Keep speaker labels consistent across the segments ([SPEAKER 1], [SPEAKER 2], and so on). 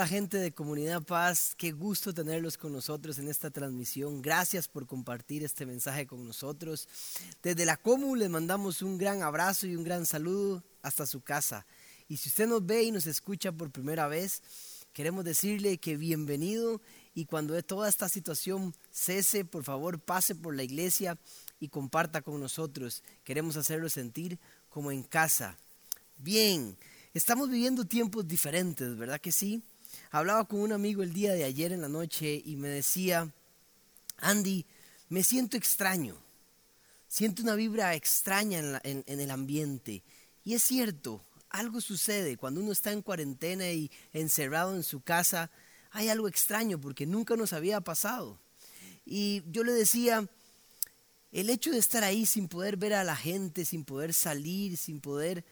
[SPEAKER 1] La gente de Comunidad Paz, qué gusto tenerlos con nosotros en esta transmisión. Gracias por compartir este mensaje con nosotros. Desde la Comu les mandamos un gran abrazo y un gran saludo hasta su casa. Y si usted nos ve y nos escucha por primera vez, queremos decirle que bienvenido y cuando toda esta situación cese, por favor pase por la iglesia y comparta con nosotros. Queremos hacerlo sentir como en casa. Bien. Estamos viviendo tiempos diferentes, ¿verdad que sí? Hablaba con un amigo el día de ayer en la noche y me decía, Andy, me siento extraño, siento una vibra extraña en, el ambiente. Y es cierto, algo sucede cuando uno está en cuarentena y encerrado en su casa, hay algo extraño porque nunca nos había pasado. Y yo le decía, el hecho de estar ahí sin poder ver a la gente, sin poder salir, sin poder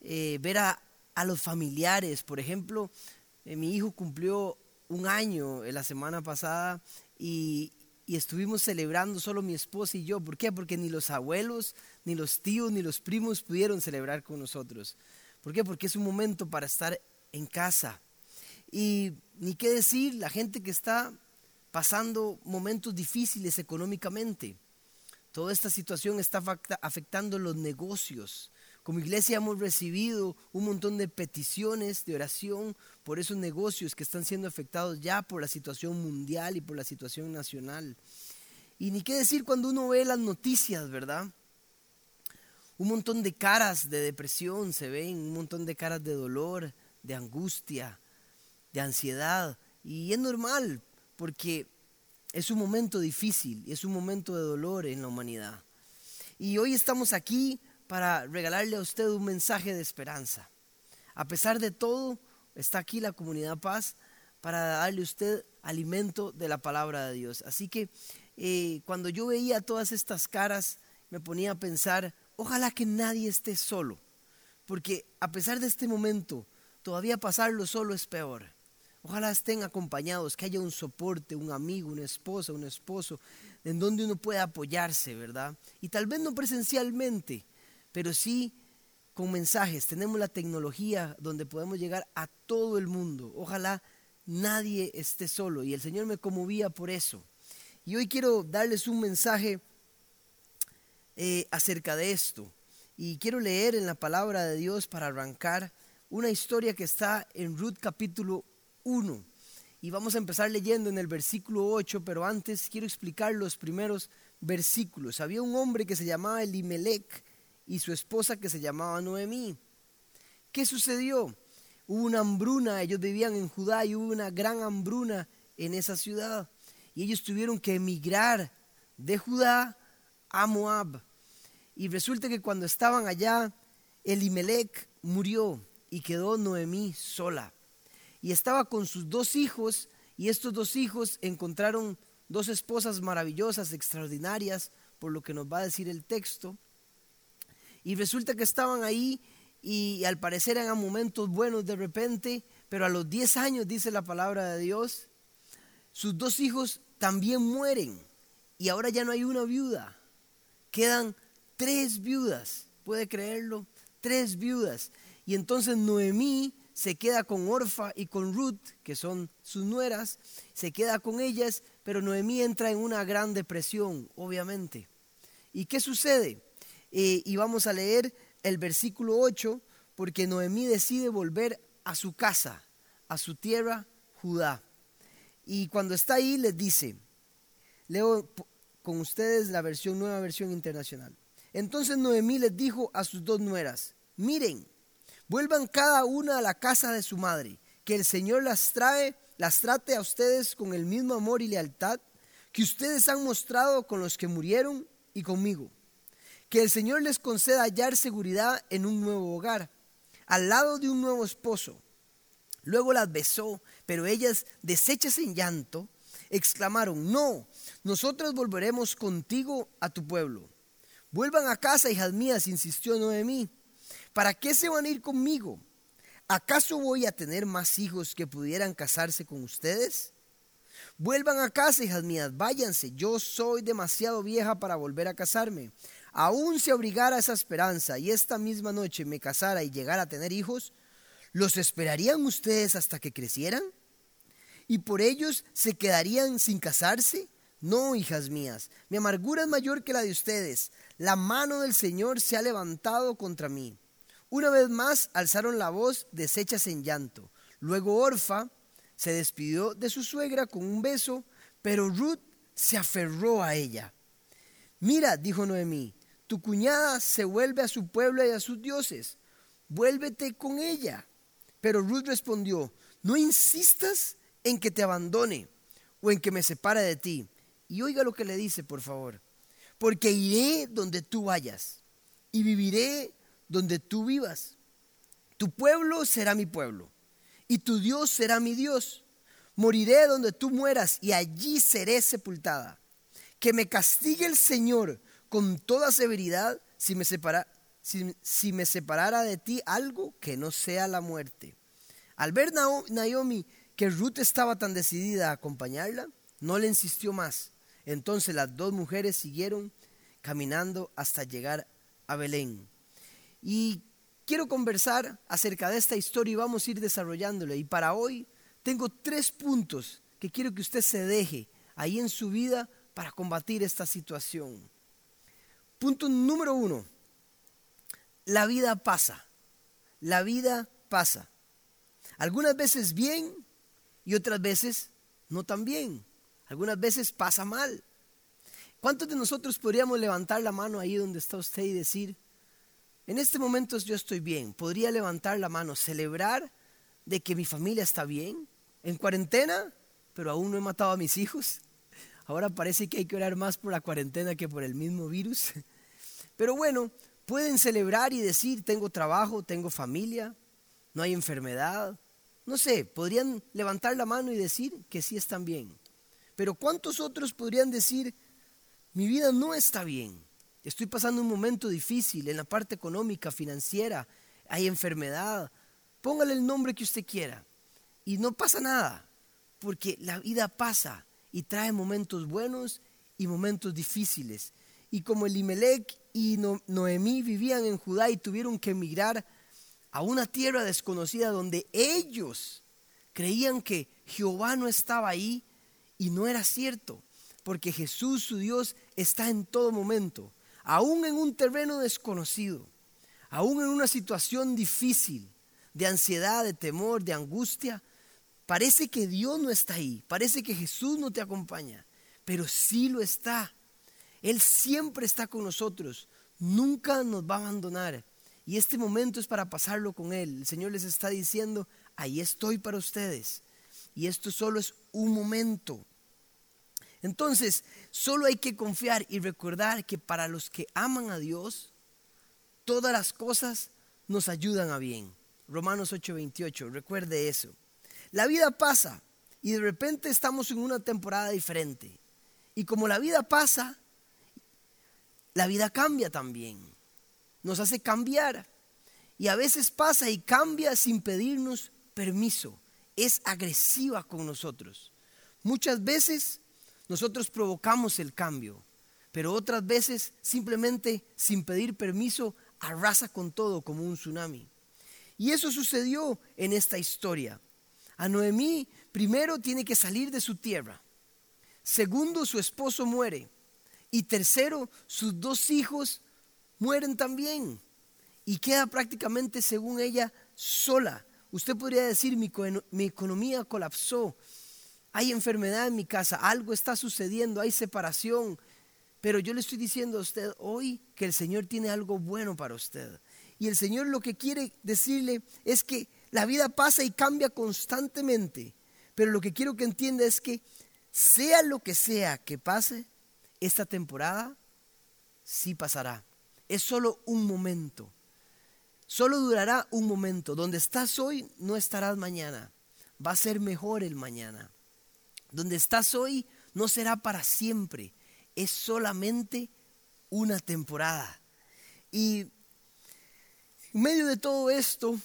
[SPEAKER 1] eh, ver a, a los familiares. Por ejemplo, eh, mi hijo cumplió un año la semana pasada y, estuvimos celebrando solo mi esposa y yo. ¿Por qué? Porque ni los abuelos, ni los tíos, ni los primos pudieron celebrar con nosotros. ¿Por qué? Porque es un momento para estar en casa. Y ni qué decir, la gente que está pasando momentos difíciles económicamente. Toda esta situación está afectando los negocios, como iglesia hemos recibido un montón de peticiones de oración por esos negocios que están siendo afectados ya por la situación mundial y por la situación nacional. Y ni qué decir cuando uno ve las noticias, ¿verdad? Un montón de caras de depresión se ven, un montón de caras de dolor, de angustia, de ansiedad. Y es normal, porque es un momento difícil y es un momento de dolor en la humanidad. Y hoy estamos aquí para regalarle a usted un mensaje de esperanza. A pesar de todo, está aquí la comunidad paz para darle a usted alimento de la palabra de Dios. Así que eh, cuando yo veía todas estas caras, me ponía a pensar, ojalá que nadie esté solo, porque a pesar de este momento, todavía pasarlo solo es peor. Ojalá estén acompañados, que haya un soporte, un amigo, una esposa, un esposo, en donde uno pueda apoyarse, ¿verdad? Y tal vez no presencialmente, pero sí con mensajes. Tenemos la tecnología donde podemos llegar a todo el mundo. Ojalá nadie esté solo. Y el Señor me conmovía por eso. Y hoy quiero darles un mensaje eh, acerca de esto. Y quiero leer en la palabra de Dios para arrancar una historia que está en Ruth capítulo 1. Y vamos a empezar leyendo en el versículo 8, pero antes quiero explicar los primeros versículos. Había un hombre que se llamaba Elimelech y su esposa que se llamaba Noemí. ¿Qué sucedió? Hubo una hambruna, ellos vivían en Judá y hubo una gran hambruna en esa ciudad. Y ellos tuvieron que emigrar de Judá a Moab. Y resulta que cuando estaban allá, Elimelech murió y quedó Noemí sola. Y estaba con sus dos hijos y estos dos hijos encontraron dos esposas maravillosas, extraordinarias, por lo que nos va a decir el texto. Y resulta que estaban ahí y al parecer eran momentos buenos de repente, pero a los 10 años, dice la palabra de Dios, sus dos hijos también mueren y ahora ya no hay una viuda. Quedan tres viudas, ¿puede creerlo? Tres viudas. Y entonces Noemí se queda con Orfa y con Ruth, que son sus nueras, se queda con ellas, pero Noemí entra en una gran depresión, obviamente. ¿Y qué sucede? Eh, y vamos a leer el versículo 8 porque Noemí decide volver a su casa, a su tierra, Judá. Y cuando está ahí les dice, leo con ustedes la versión, nueva versión internacional. Entonces Noemí les dijo a sus dos nueras, miren, vuelvan cada una a la casa de su madre, que el Señor las trae, las trate a ustedes con el mismo amor y lealtad que ustedes han mostrado con los que murieron y conmigo que el Señor les conceda hallar seguridad en un nuevo hogar, al lado de un nuevo esposo. Luego las besó, pero ellas, deshechas en llanto, exclamaron, no, nosotros volveremos contigo a tu pueblo. Vuelvan a casa, hijas mías, insistió Noemí. ¿Para qué se van a ir conmigo? ¿Acaso voy a tener más hijos que pudieran casarse con ustedes? Vuelvan a casa, hijas mías, váyanse. Yo soy demasiado vieja para volver a casarme aún si abrigara esa esperanza y esta misma noche me casara y llegara a tener hijos, ¿Los esperarían ustedes hasta que crecieran? ¿Y por ellos se quedarían sin casarse? No, hijas mías, mi amargura es mayor que la de ustedes. La mano del Señor se ha levantado contra mí. Una vez más alzaron la voz, deshechas en llanto. Luego Orfa se despidió de su suegra con un beso, pero Ruth se aferró a ella. Mira, dijo Noemí, tu cuñada se vuelve a su pueblo y a sus dioses. Vuélvete con ella. Pero Ruth respondió, no insistas en que te abandone o en que me separe de ti. Y oiga lo que le dice, por favor. Porque iré donde tú vayas y viviré donde tú vivas. Tu pueblo será mi pueblo y tu Dios será mi Dios. Moriré donde tú mueras y allí seré sepultada. Que me castigue el Señor con toda severidad si me separa, si, me separara de ti algo que no sea la muerte. Al ver Naomi que Ruth estaba tan decidida a acompañarla, no le insistió más. Entonces las dos mujeres siguieron caminando hasta llegar a Belén. Y quiero conversar acerca de esta historia y vamos a ir desarrollándola. Y para hoy tengo tres puntos que quiero que usted se deje ahí en su vida para combatir esta situación. Punto número uno, la vida pasa. La vida pasa. Algunas veces bien y otras veces no tan bien. Algunas veces pasa mal. ¿Cuántos de nosotros podríamos levantar la mano ahí donde está usted y decir, en este momento yo estoy bien? Podría levantar la mano, celebrar de que mi familia está bien, en cuarentena, pero aún no he matado a mis hijos. Ahora parece que hay que orar más por la cuarentena que por el mismo virus. Pero bueno, pueden celebrar y decir, tengo trabajo, tengo familia, no hay enfermedad. No sé, podrían levantar la mano y decir que sí están bien. Pero ¿cuántos otros podrían decir, mi vida no está bien? Estoy pasando un momento difícil en la parte económica, financiera, hay enfermedad. Póngale el nombre que usted quiera. Y no pasa nada, porque la vida pasa y trae momentos buenos y momentos difíciles. Y como Elimelech y Noemí vivían en Judá y tuvieron que emigrar a una tierra desconocida donde ellos creían que Jehová no estaba ahí y no era cierto, porque Jesús su Dios está en todo momento, aún en un terreno desconocido, aún en una situación difícil, de ansiedad, de temor, de angustia, Parece que Dios no está ahí, parece que Jesús no te acompaña, pero sí lo está. Él siempre está con nosotros, nunca nos va a abandonar. Y este momento es para pasarlo con Él. El Señor les está diciendo, ahí estoy para ustedes. Y esto solo es un momento. Entonces, solo hay que confiar y recordar que para los que aman a Dios, todas las cosas nos ayudan a bien. Romanos 8:28, recuerde eso. La vida pasa y de repente estamos en una temporada diferente. Y como la vida pasa, la vida cambia también. Nos hace cambiar. Y a veces pasa y cambia sin pedirnos permiso. Es agresiva con nosotros. Muchas veces nosotros provocamos el cambio, pero otras veces simplemente sin pedir permiso arrasa con todo como un tsunami. Y eso sucedió en esta historia. A Noemí primero tiene que salir de su tierra. Segundo, su esposo muere. Y tercero, sus dos hijos mueren también. Y queda prácticamente, según ella, sola. Usted podría decir, mi, mi economía colapsó. Hay enfermedad en mi casa, algo está sucediendo, hay separación. Pero yo le estoy diciendo a usted hoy que el Señor tiene algo bueno para usted. Y el Señor lo que quiere decirle es que la vida pasa y cambia constantemente, pero lo que quiero que entienda es que sea lo que sea que pase, esta temporada sí pasará. Es solo un momento. Solo durará un momento. Donde estás hoy, no estarás mañana. Va a ser mejor el mañana. Donde estás hoy, no será para siempre. Es solamente una temporada. Y en medio de todo esto,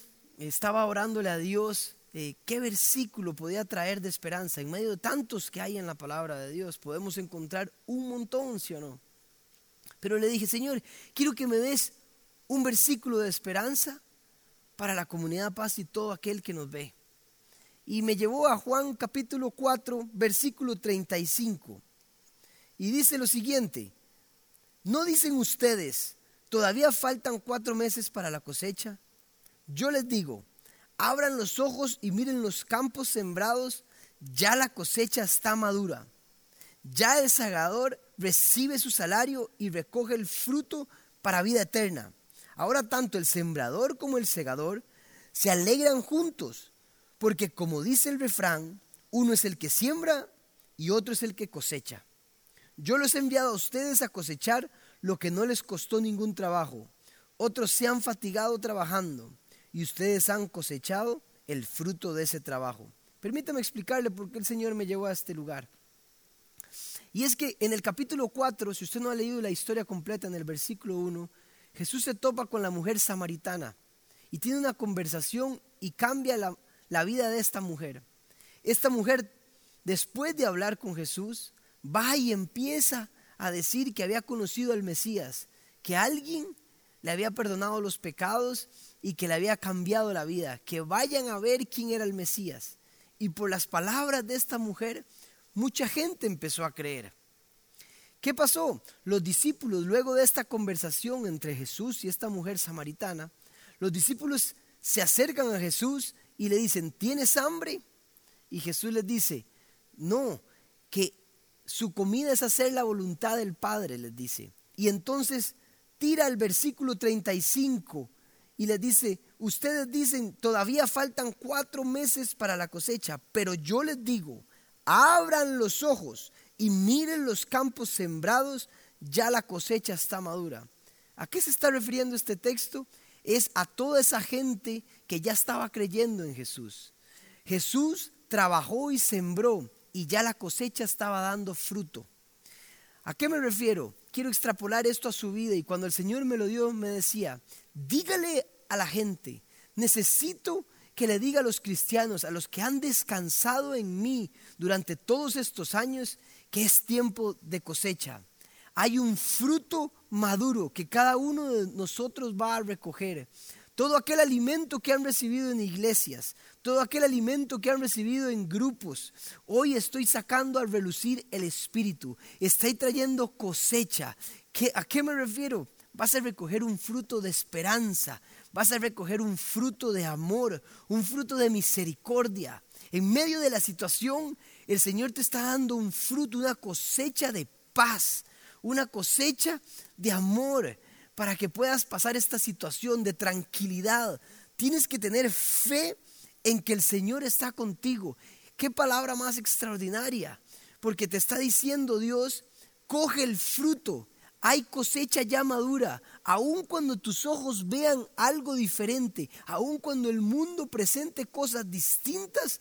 [SPEAKER 1] estaba orándole a Dios eh, qué versículo podía traer de esperanza. En medio de tantos que hay en la palabra de Dios, podemos encontrar un montón, ¿sí o no? Pero le dije, Señor, quiero que me des un versículo de esperanza para la comunidad paz y todo aquel que nos ve. Y me llevó a Juan capítulo 4, versículo 35. Y dice lo siguiente, ¿no dicen ustedes, todavía faltan cuatro meses para la cosecha? Yo les digo, abran los ojos y miren los campos sembrados, ya la cosecha está madura. Ya el segador recibe su salario y recoge el fruto para vida eterna. Ahora tanto el sembrador como el segador se alegran juntos, porque como dice el refrán, uno es el que siembra y otro es el que cosecha. Yo los he enviado a ustedes a cosechar lo que no les costó ningún trabajo. Otros se han fatigado trabajando y ustedes han cosechado el fruto de ese trabajo. Permítame explicarle por qué el Señor me llevó a este lugar. Y es que en el capítulo 4, si usted no ha leído la historia completa en el versículo 1, Jesús se topa con la mujer samaritana y tiene una conversación y cambia la, la vida de esta mujer. Esta mujer, después de hablar con Jesús, va y empieza a decir que había conocido al Mesías, que alguien le había perdonado los pecados y que le había cambiado la vida, que vayan a ver quién era el Mesías. Y por las palabras de esta mujer, mucha gente empezó a creer. ¿Qué pasó? Los discípulos, luego de esta conversación entre Jesús y esta mujer samaritana, los discípulos se acercan a Jesús y le dicen, ¿tienes hambre? Y Jesús les dice, no, que su comida es hacer la voluntad del Padre, les dice. Y entonces tira el versículo 35 y les dice, ustedes dicen, todavía faltan cuatro meses para la cosecha, pero yo les digo, abran los ojos y miren los campos sembrados, ya la cosecha está madura. ¿A qué se está refiriendo este texto? Es a toda esa gente que ya estaba creyendo en Jesús. Jesús trabajó y sembró y ya la cosecha estaba dando fruto. ¿A qué me refiero? Quiero extrapolar esto a su vida y cuando el Señor me lo dio me decía, dígale a la gente, necesito que le diga a los cristianos, a los que han descansado en mí durante todos estos años, que es tiempo de cosecha. Hay un fruto maduro que cada uno de nosotros va a recoger. Todo aquel alimento que han recibido en iglesias, todo aquel alimento que han recibido en grupos, hoy estoy sacando al relucir el espíritu. Estoy trayendo cosecha. ¿A qué me refiero? Vas a recoger un fruto de esperanza, vas a recoger un fruto de amor, un fruto de misericordia. En medio de la situación el Señor te está dando un fruto, una cosecha de paz, una cosecha de amor para que puedas pasar esta situación de tranquilidad. Tienes que tener fe en que el Señor está contigo. Qué palabra más extraordinaria, porque te está diciendo Dios, coge el fruto, hay cosecha ya madura, aun cuando tus ojos vean algo diferente, aun cuando el mundo presente cosas distintas,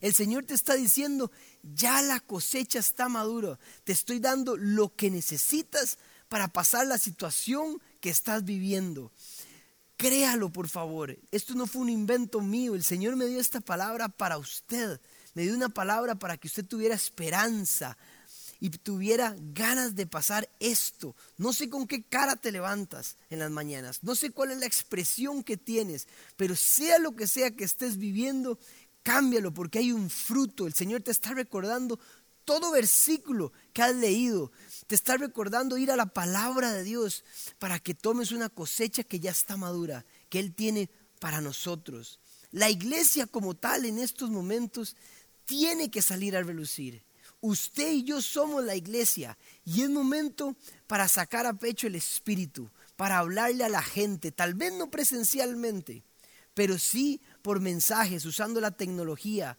[SPEAKER 1] el Señor te está diciendo, ya la cosecha está madura, te estoy dando lo que necesitas para pasar la situación que estás viviendo. Créalo, por favor. Esto no fue un invento mío. El Señor me dio esta palabra para usted. Me dio una palabra para que usted tuviera esperanza y tuviera ganas de pasar esto. No sé con qué cara te levantas en las mañanas. No sé cuál es la expresión que tienes. Pero sea lo que sea que estés viviendo, cámbialo porque hay un fruto. El Señor te está recordando todo versículo que has leído. Te está recordando ir a la palabra de Dios para que tomes una cosecha que ya está madura, que Él tiene para nosotros. La iglesia como tal en estos momentos tiene que salir a relucir. Usted y yo somos la iglesia y es momento para sacar a pecho el espíritu, para hablarle a la gente, tal vez no presencialmente, pero sí por mensajes, usando la tecnología,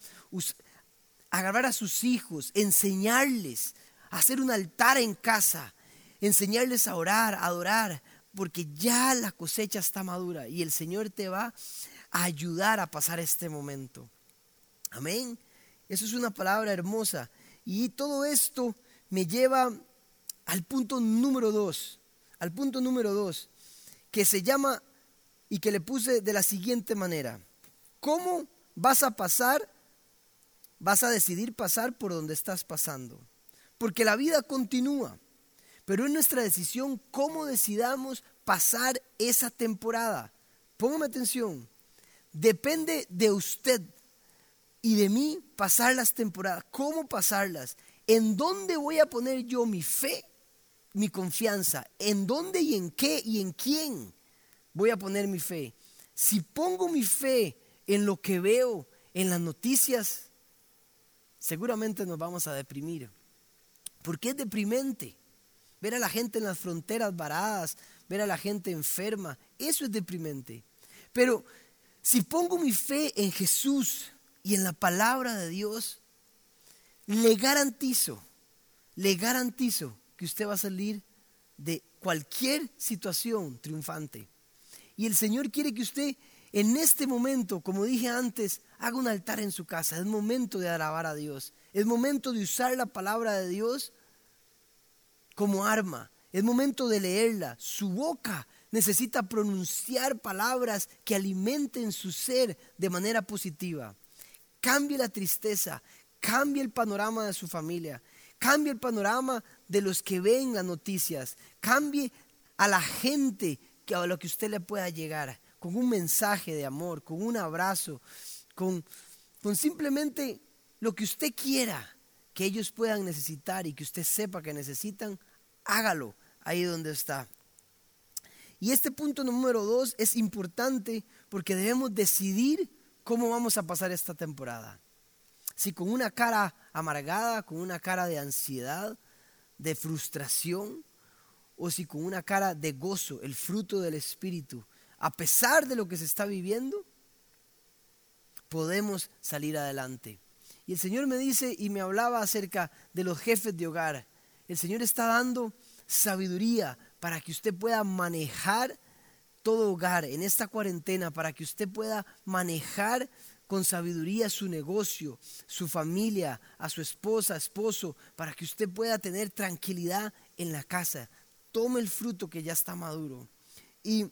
[SPEAKER 1] agarrar a sus hijos, enseñarles, hacer un altar en casa, enseñarles a orar, a adorar, porque ya la cosecha está madura y el Señor te va a ayudar a pasar este momento. Amén. Eso es una palabra hermosa. Y todo esto me lleva al punto número dos, al punto número dos, que se llama y que le puse de la siguiente manera. ¿Cómo vas a pasar? Vas a decidir pasar por donde estás pasando. Porque la vida continúa. Pero es nuestra decisión cómo decidamos pasar esa temporada. póngame atención, depende de usted y de mí pasar las temporadas. ¿Cómo pasarlas? ¿En dónde voy a poner yo mi fe, mi confianza? ¿En dónde y en qué y en quién voy a poner mi fe? Si pongo mi fe en lo que veo, en las noticias, seguramente nos vamos a deprimir. Porque es deprimente ver a la gente en las fronteras varadas, ver a la gente enferma, eso es deprimente. Pero si pongo mi fe en Jesús y en la palabra de Dios, le garantizo, le garantizo que usted va a salir de cualquier situación triunfante. Y el Señor quiere que usted en este momento, como dije antes, haga un altar en su casa. Es momento de alabar a Dios. Es momento de usar la palabra de Dios como arma. Es momento de leerla. Su boca necesita pronunciar palabras que alimenten su ser de manera positiva. Cambie la tristeza, cambie el panorama de su familia, cambie el panorama de los que ven las noticias, cambie a la gente que a lo que usted le pueda llegar con un mensaje de amor, con un abrazo, con, con simplemente lo que usted quiera que ellos puedan necesitar y que usted sepa que necesitan, hágalo ahí donde está. Y este punto número dos es importante porque debemos decidir cómo vamos a pasar esta temporada. Si con una cara amargada, con una cara de ansiedad, de frustración, o si con una cara de gozo, el fruto del Espíritu, a pesar de lo que se está viviendo, podemos salir adelante. Y el Señor me dice y me hablaba acerca de los jefes de hogar. El Señor está dando sabiduría para que usted pueda manejar todo hogar en esta cuarentena, para que usted pueda manejar con sabiduría su negocio, su familia, a su esposa, esposo, para que usted pueda tener tranquilidad en la casa. Tome el fruto que ya está maduro. Y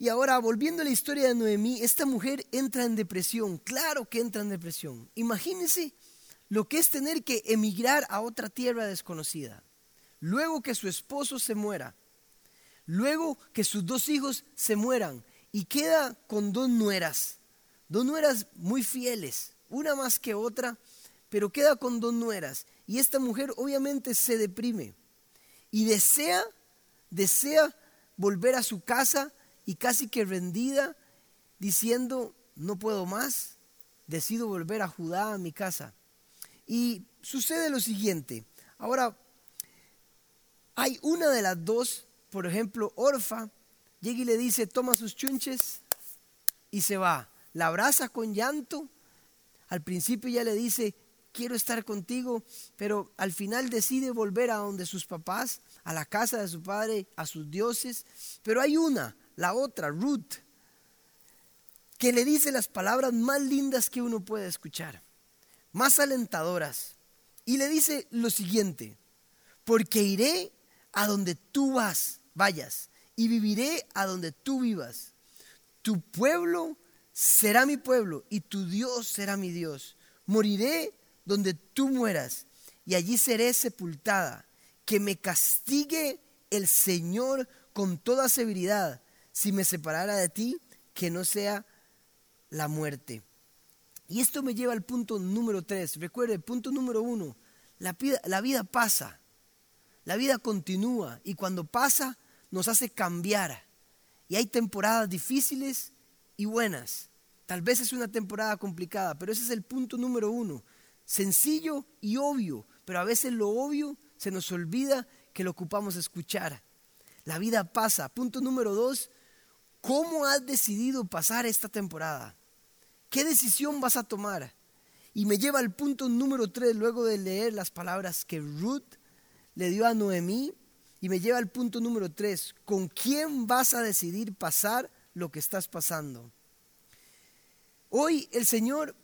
[SPEAKER 1] y ahora, volviendo a la historia de Noemí, esta mujer entra en depresión, claro que entra en depresión. Imagínense lo que es tener que emigrar a otra tierra desconocida, luego que su esposo se muera, luego que sus dos hijos se mueran y queda con dos nueras, dos nueras muy fieles, una más que otra, pero queda con dos nueras. Y esta mujer obviamente se deprime y desea, desea volver a su casa y casi que rendida, diciendo, no puedo más, decido volver a Judá, a mi casa. Y sucede lo siguiente, ahora hay una de las dos, por ejemplo, Orfa, llega y le dice, toma sus chunches y se va. La abraza con llanto, al principio ya le dice, quiero estar contigo, pero al final decide volver a donde sus papás, a la casa de su padre, a sus dioses. Pero hay una, la otra, Ruth, que le dice las palabras más lindas que uno puede escuchar, más alentadoras. Y le dice lo siguiente, porque iré a donde tú vas, vayas, y viviré a donde tú vivas. Tu pueblo será mi pueblo y tu Dios será mi Dios. Moriré donde tú mueras y allí seré sepultada. Que me castigue el Señor con toda severidad si me separara de ti, que no sea la muerte. Y esto me lleva al punto número tres. Recuerde, punto número uno, la vida, la vida pasa, la vida continúa y cuando pasa nos hace cambiar. Y hay temporadas difíciles y buenas. Tal vez es una temporada complicada, pero ese es el punto número uno. Sencillo y obvio, pero a veces lo obvio se nos olvida que lo ocupamos escuchar. La vida pasa. Punto número dos, ¿Cómo has decidido pasar esta temporada? ¿Qué decisión vas a tomar? Y me lleva al punto número tres, luego de leer las palabras que Ruth le dio a Noemí, y me lleva al punto número tres, ¿con quién vas a decidir pasar lo que estás pasando? Hoy el Señor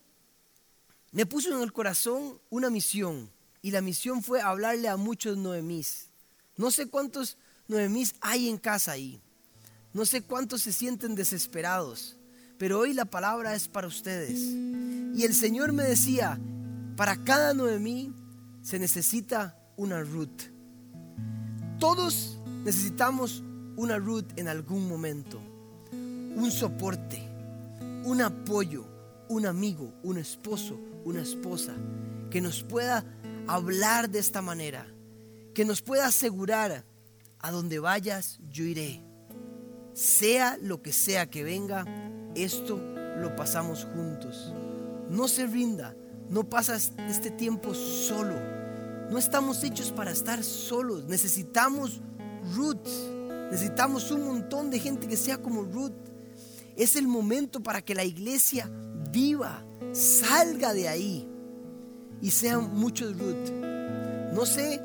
[SPEAKER 1] me puso en el corazón una misión, y la misión fue hablarle a muchos Noemís. No sé cuántos Noemís hay en casa ahí. No sé cuántos se sienten desesperados, pero hoy la palabra es para ustedes. Y el Señor me decía, para cada Noemí se necesita una Ruth. Todos necesitamos una Ruth en algún momento, un soporte, un apoyo, un amigo, un esposo, una esposa, que nos pueda hablar de esta manera, que nos pueda asegurar, a donde vayas, yo iré. Sea lo que sea que venga, esto lo pasamos juntos. No se rinda, no pasas este tiempo solo. No estamos hechos para estar solos. Necesitamos Ruth. Necesitamos un montón de gente que sea como Ruth. Es el momento para que la iglesia viva, salga de ahí y sean muchos Ruth. No sé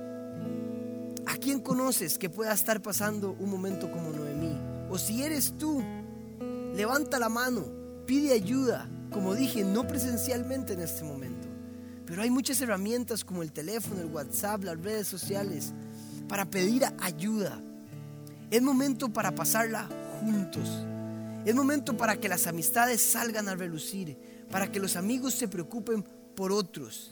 [SPEAKER 1] a quién conoces que pueda estar pasando un momento como Noemí. O si eres tú, levanta la mano, pide ayuda, como dije, no presencialmente en este momento. Pero hay muchas herramientas como el teléfono, el WhatsApp, las redes sociales, para pedir ayuda. Es momento para pasarla juntos. Es momento para que las amistades salgan a relucir, para que los amigos se preocupen por otros,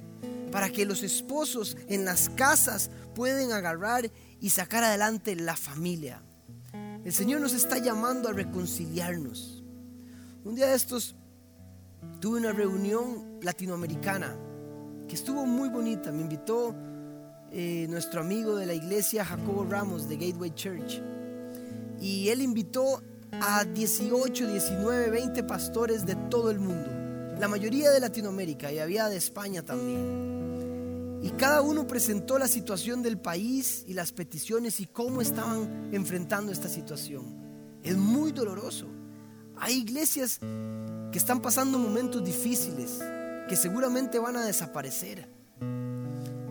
[SPEAKER 1] para que los esposos en las casas pueden agarrar y sacar adelante la familia. El Señor nos está llamando a reconciliarnos. Un día de estos tuve una reunión latinoamericana que estuvo muy bonita. Me invitó eh, nuestro amigo de la iglesia, Jacobo Ramos, de Gateway Church. Y él invitó a 18, 19, 20 pastores de todo el mundo. La mayoría de Latinoamérica y había de España también. Y cada uno presentó la situación del país y las peticiones y cómo estaban enfrentando esta situación. Es muy doloroso. Hay iglesias que están pasando momentos difíciles, que seguramente van a desaparecer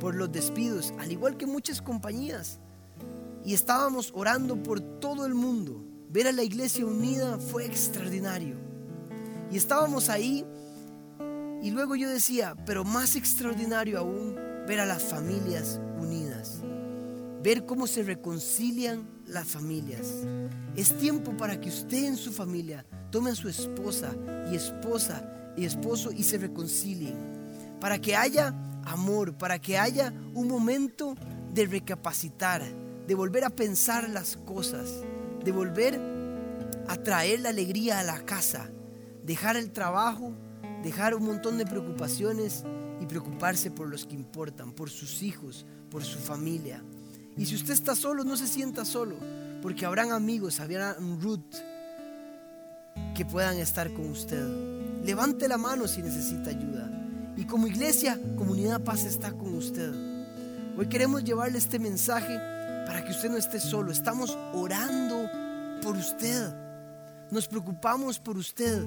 [SPEAKER 1] por los despidos, al igual que muchas compañías. Y estábamos orando por todo el mundo. Ver a la iglesia unida fue extraordinario. Y estábamos ahí y luego yo decía, pero más extraordinario aún, ver a las familias unidas. Ver cómo se reconcilian las familias. Es tiempo para que usted en su familia tome a su esposa y esposa y esposo y se reconcilien. Para que haya amor, para que haya un momento de recapacitar, de volver a pensar las cosas, de volver a traer la alegría a la casa, dejar el trabajo, dejar un montón de preocupaciones y preocuparse por los que importan, por sus hijos, por su familia. Y si usted está solo, no se sienta solo, porque habrán amigos, habrán Ruth que puedan estar con usted. Levante la mano si necesita ayuda. Y como iglesia, Comunidad Paz está con usted. Hoy queremos llevarle este mensaje para que usted no esté solo. Estamos orando por usted. Nos preocupamos por usted.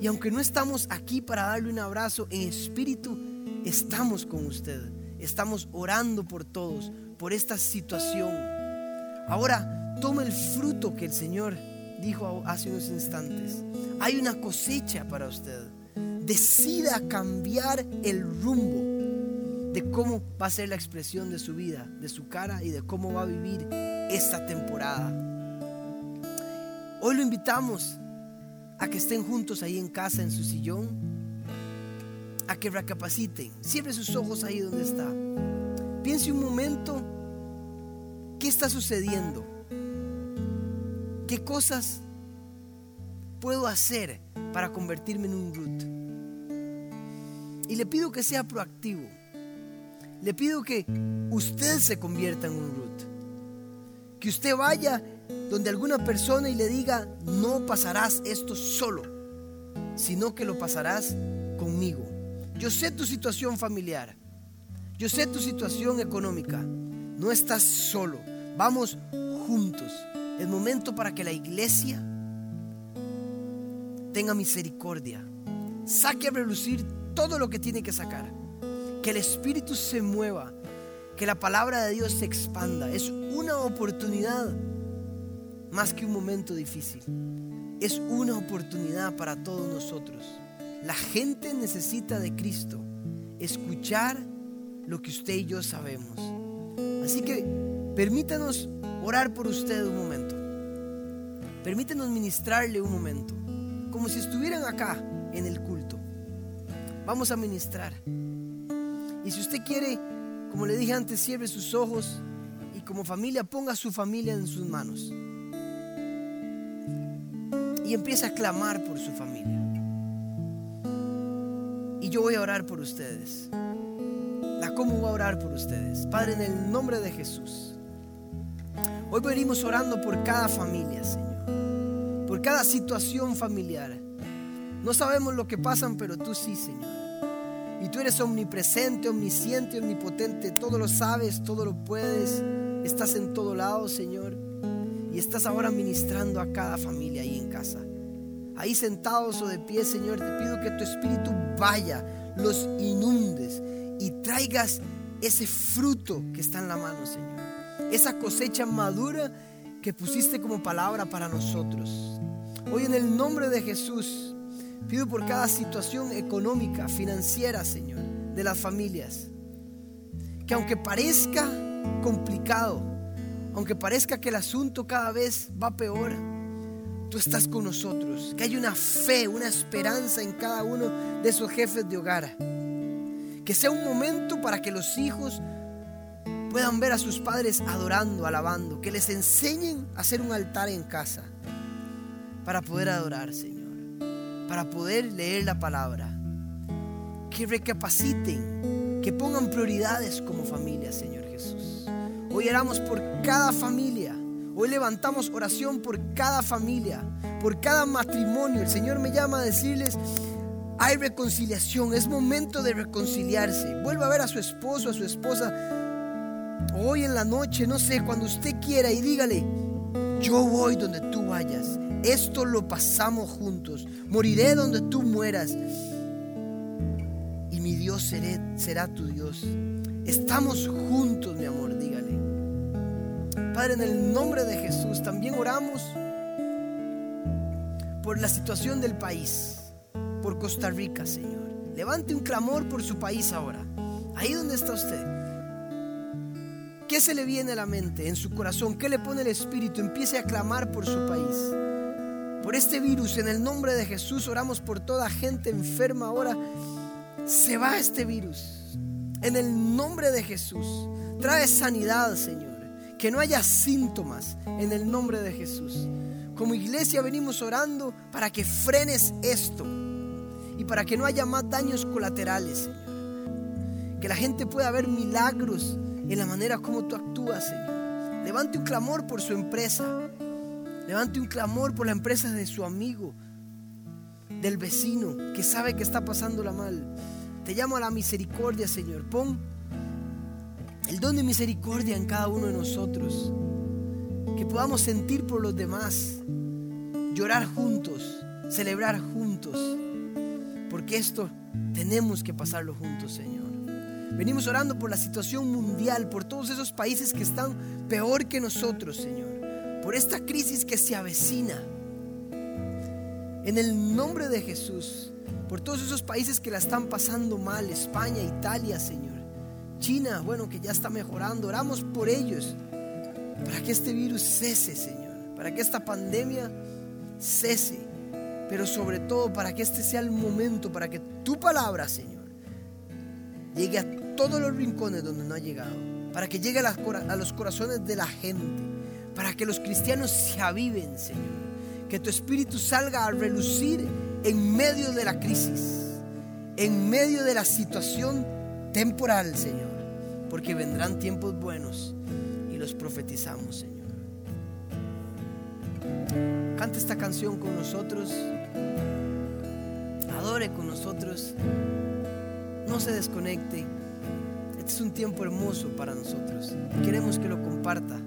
[SPEAKER 1] Y aunque no estamos aquí para darle un abrazo, en espíritu estamos con usted. Estamos orando por todos, por esta situación. Ahora, toma el fruto que el Señor dijo hace unos instantes. Hay una cosecha para usted. Decida cambiar el rumbo de cómo va a ser la expresión de su vida, de su cara y de cómo va a vivir esta temporada. Hoy lo invitamos a que estén juntos ahí en casa, en su sillón, a que recapaciten. Cierre sus ojos ahí donde está. Piense un momento, ¿qué está sucediendo? ¿Qué cosas puedo hacer para convertirme en un root? Y le pido que sea proactivo. Le pido que usted se convierta en un root. Que usted vaya donde alguna persona y le diga, no pasarás esto solo, sino que lo pasarás conmigo. Yo sé tu situación familiar. Yo sé tu situación económica. No estás solo. Vamos juntos. Es momento para que la iglesia tenga misericordia. Saque a relucir todo lo que tiene que sacar. Que el Espíritu se mueva. Que la palabra de Dios se expanda. Es una oportunidad más que un momento difícil. Es una oportunidad para todos nosotros. La gente necesita de Cristo. Escuchar lo que usted y yo sabemos. Así que permítanos orar por usted un momento. Permítenos ministrarle un momento, como si estuvieran acá en el culto. Vamos a ministrar. Y si usted quiere, como le dije antes, cierre sus ojos y como familia ponga a su familia en sus manos. y empiece a clamar por su familia. Y yo voy a orar por ustedes. La cómo va a orar por ustedes. Padre, en el nombre de Jesús. Hoy venimos orando por cada familia, Señor. Por cada situación familiar. No sabemos lo que pasan, pero tú sí, Señor. Y tú eres omnipresente, omnisciente, omnipotente. Todo lo sabes, todo lo puedes. Estás en todo lado, Señor. Y estás ahora ministrando a cada familia ahí en. Ahí sentados o de pie, Señor, te pido que tu espíritu vaya, los inundes y traigas ese fruto que está en la mano, Señor. Esa cosecha madura que pusiste como palabra para nosotros. Hoy en el nombre de Jesús pido por cada situación económica, financiera, Señor, de las familias. Que aunque parezca complicado, aunque parezca que el asunto cada vez va peor, tú estás con nosotros. Que hay una fe, una esperanza en cada uno de esos jefes de hogar. Que sea un momento para que los hijos puedan ver a sus padres adorando, alabando. Que les enseñen a hacer un altar en casa para poder adorar, Señor. Para poder leer la palabra. Que recapaciten, que pongan prioridades como familia, Señor Jesús. Hoy oramos por cada familia. Hoy levantamos oración por cada familia, por cada matrimonio. El Señor me llama a decirles, hay reconciliación, es momento de reconciliarse. Vuelva a ver a su esposo, a su esposa, hoy en la noche, no sé, cuando usted quiera y dígale, yo voy donde tú vayas. Esto lo pasamos juntos. Moriré donde tú mueras. Y mi Dios será tu Dios. Estamos juntos, mi amor, dígale. Padre, en el nombre de Jesús, también oramos por la situación del país por Costa Rica, Señor. Levante un clamor por su país ahora. Ahí donde está usted. ¿Qué se le viene a la mente, en su corazón? ¿Qué le pone el Espíritu? Empiece a clamar por su país. Por este virus, en el nombre de Jesús, oramos por toda gente enferma ahora. Se va este virus. En el nombre de Jesús. Trae sanidad, Señor. Que no haya síntomas. En el nombre de Jesús. Como iglesia venimos orando para que frenes esto y para que no haya más daños colaterales, Señor. Que la gente pueda ver milagros en la manera como tú actúas, Señor. Levante un clamor por su empresa. Levante un clamor por la empresa de su amigo, del vecino que sabe que está pasándola mal. Te llamo a la misericordia, Señor. Pon el don de misericordia en cada uno de nosotros. Que podamos sentir por los demás, llorar juntos, celebrar juntos porque esto tenemos que pasarlo juntos, Señor. Venimos orando por la situación mundial, por todos esos países que están peor que nosotros, Señor. Por esta crisis que se avecina. En el nombre de Jesús, por todos esos países que la están pasando mal, España, Italia, Señor. China, bueno, que ya está mejorando. Oramos por ellos para que este virus cese, Señor. Para que esta pandemia cese pero sobre todo para que este sea el momento, para que tu palabra, Señor, llegue a todos los rincones donde no ha llegado, para que llegue a, los corazones de la gente, para que los cristianos se aviven, Señor, que tu espíritu salga a relucir en medio de la crisis, en medio de la situación temporal, Señor, porque vendrán tiempos buenos y los profetizamos, Señor. Canta esta canción con nosotros adore con nosotros, no se desconecte. Este es un tiempo hermoso para nosotros. Queremos que lo comparta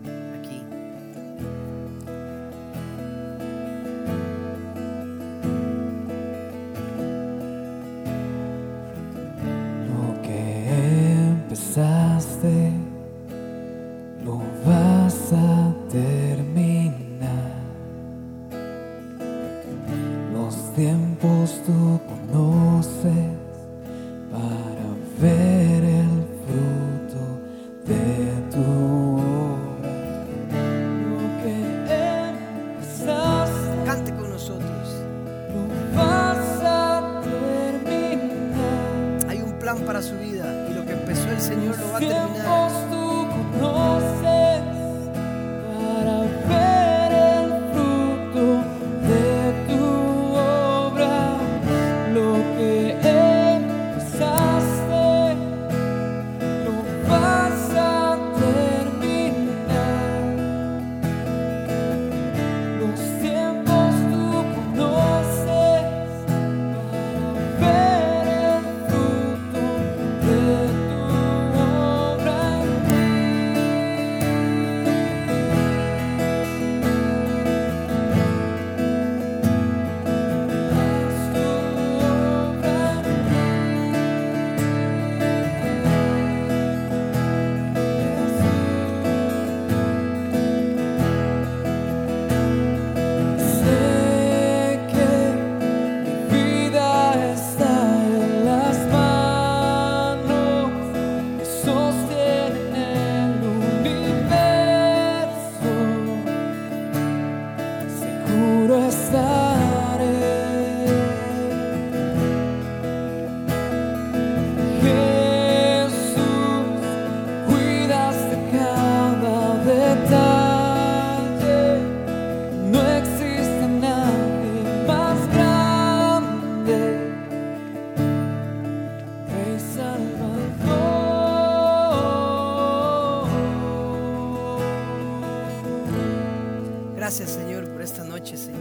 [SPEAKER 1] Gracias Señor por esta noche, Señor.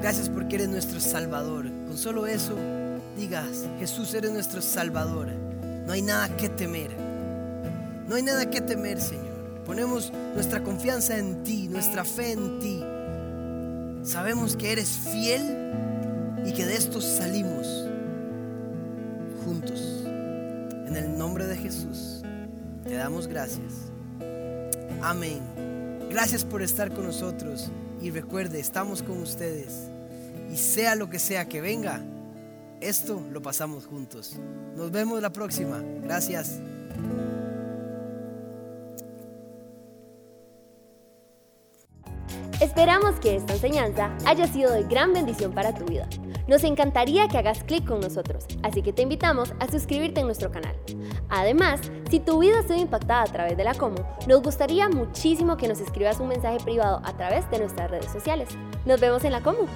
[SPEAKER 1] Gracias porque eres nuestro Salvador. Con solo eso digas, Jesús eres nuestro Salvador. No hay nada que temer. No hay nada que temer, Señor. Ponemos nuestra confianza en ti, nuestra fe en ti. Sabemos que eres fiel y que de esto salimos juntos. En el nombre de Jesús, te damos gracias. Amén. Gracias por estar con nosotros y recuerde, estamos con ustedes. Y sea lo que sea que venga, esto lo pasamos juntos. Nos vemos la próxima. Gracias.
[SPEAKER 2] Esperamos que esta enseñanza haya sido de gran bendición para tu vida. Nos encantaría que hagas clic con nosotros, así que te invitamos a suscribirte en nuestro canal. Además, si tu vida ha sido impactada a través de la Como, nos gustaría muchísimo que nos escribas un mensaje privado a través de nuestras redes sociales. Nos vemos en la Como.